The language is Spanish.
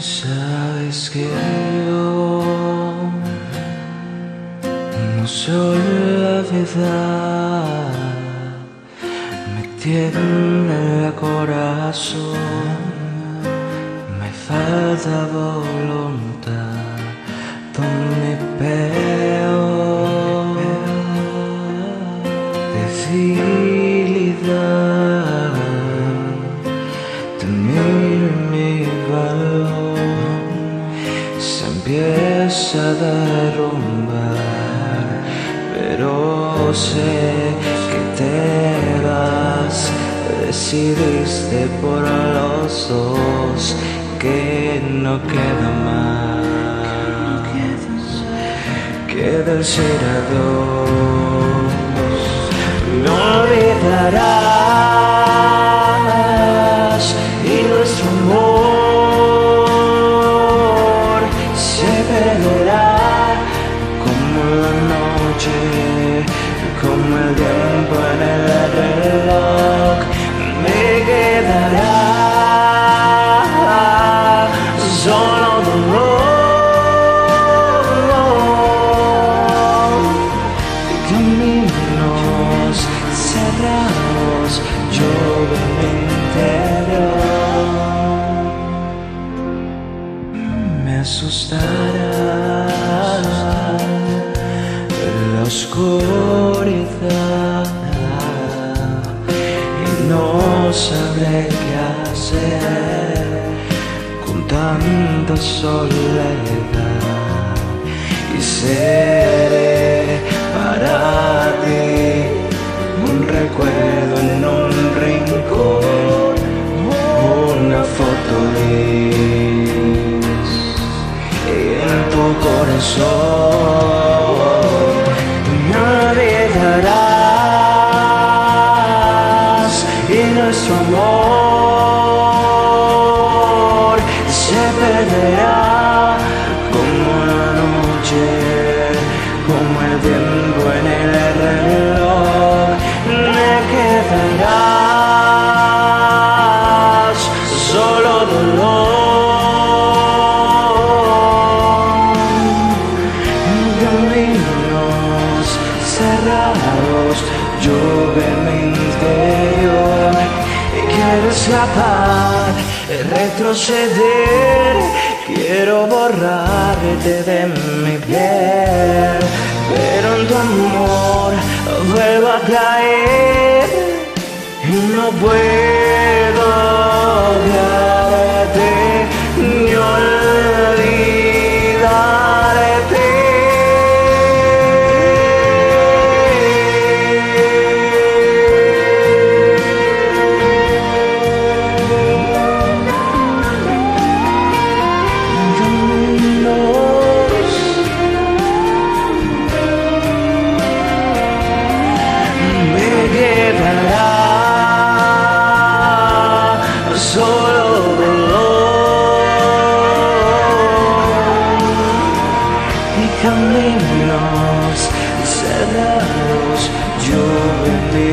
Sabes que yo no soy la verdad, me tiene el corazón, me falta voluntad, donde peor debilidad, empieza a derrumbar, pero sé que te vas, decidiste por los dos que no queda más que decir adiós. No olvidarás como la noche, como el tiempo en el reloj. Me quedará solo dolor. Caminos cerrados yo en con tanta soledad y seré para ti un recuerdo en un rincón, una foto gris en tu corazón. Olvidarás y nuestro amor lluvia en. Y quiero escapar, retroceder. Quiero borrarte de mi piel, pero en tu amor vuelvo a caer y no puedo caminos cerrados yo en mi